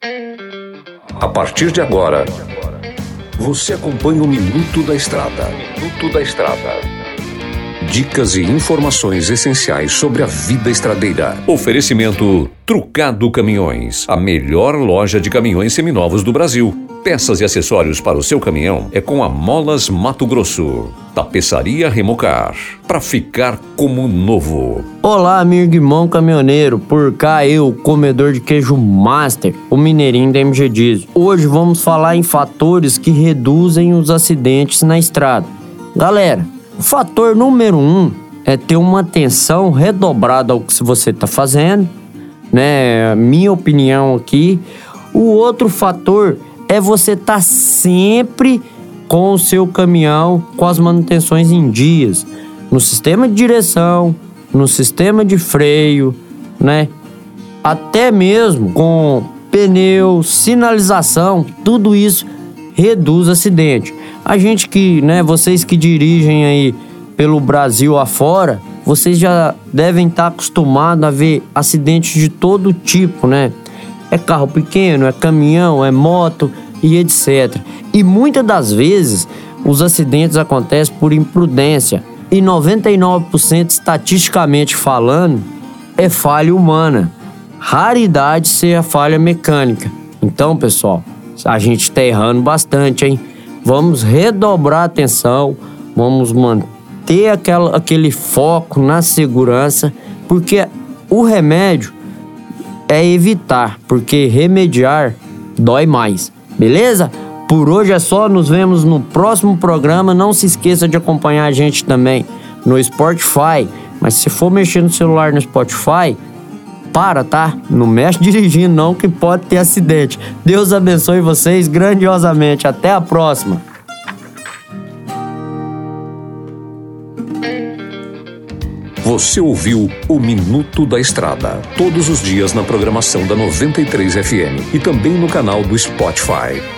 A partir de agora, você acompanha o Minuto da Estrada. Minuto da Estrada. Dicas e informações essenciais sobre a vida estradeira. Oferecimento Trucado Caminhões, a melhor loja de caminhões seminovos do Brasil. Peças e acessórios para o seu caminhão é com a Molas Mato Grosso. Tapeçaria Remocar, para ficar como novo. Olá, amigo irmão caminhoneiro. Por cá eu, comedor de queijo master, o mineirinho da MG Diesel. Hoje vamos falar em fatores que reduzem os acidentes na estrada. Galera, o fator número um é ter uma atenção redobrada ao que você está fazendo, né? Minha opinião aqui. O outro fator é você estar tá sempre com o seu caminhão com as manutenções em dias, no sistema de direção, no sistema de freio, né? Até mesmo com pneu, sinalização, tudo isso reduz acidente. A gente que, né, vocês que dirigem aí pelo Brasil afora, vocês já devem estar acostumados a ver acidentes de todo tipo, né? É carro pequeno, é caminhão, é moto e etc. E muitas das vezes os acidentes acontecem por imprudência e 99% estatisticamente falando é falha humana. Raridade ser a falha mecânica. Então, pessoal, a gente está errando bastante, hein? Vamos redobrar a atenção, vamos manter aquela, aquele foco na segurança, porque o remédio é evitar, porque remediar dói mais, beleza? Por hoje é só, nos vemos no próximo programa. Não se esqueça de acompanhar a gente também no Spotify. Mas se for mexer no celular no Spotify, para, tá? Não mexe dirigindo não que pode ter acidente. Deus abençoe vocês grandiosamente. Até a próxima. Você ouviu o Minuto da Estrada, todos os dias na programação da 93 FM e também no canal do Spotify.